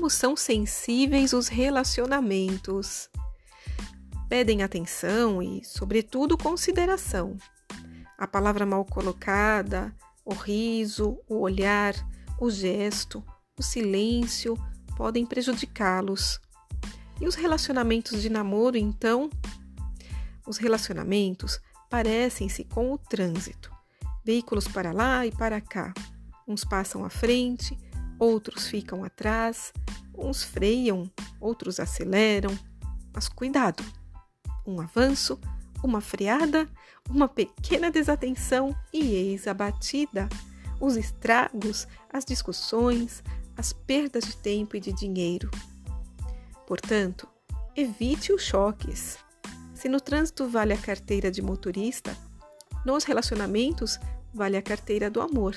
Como são sensíveis os relacionamentos? Pedem atenção e, sobretudo, consideração. A palavra mal colocada, o riso, o olhar, o gesto, o silêncio podem prejudicá-los. E os relacionamentos de namoro, então? Os relacionamentos parecem-se com o trânsito. Veículos para lá e para cá. Uns passam à frente, outros ficam atrás, uns freiam, outros aceleram. Mas cuidado! Um avanço, uma freada, uma pequena desatenção e eis a batida. Os estragos, as discussões, as perdas de tempo e de dinheiro. Portanto, evite os choques. Se no trânsito vale a carteira de motorista, nos relacionamentos vale a carteira do amor.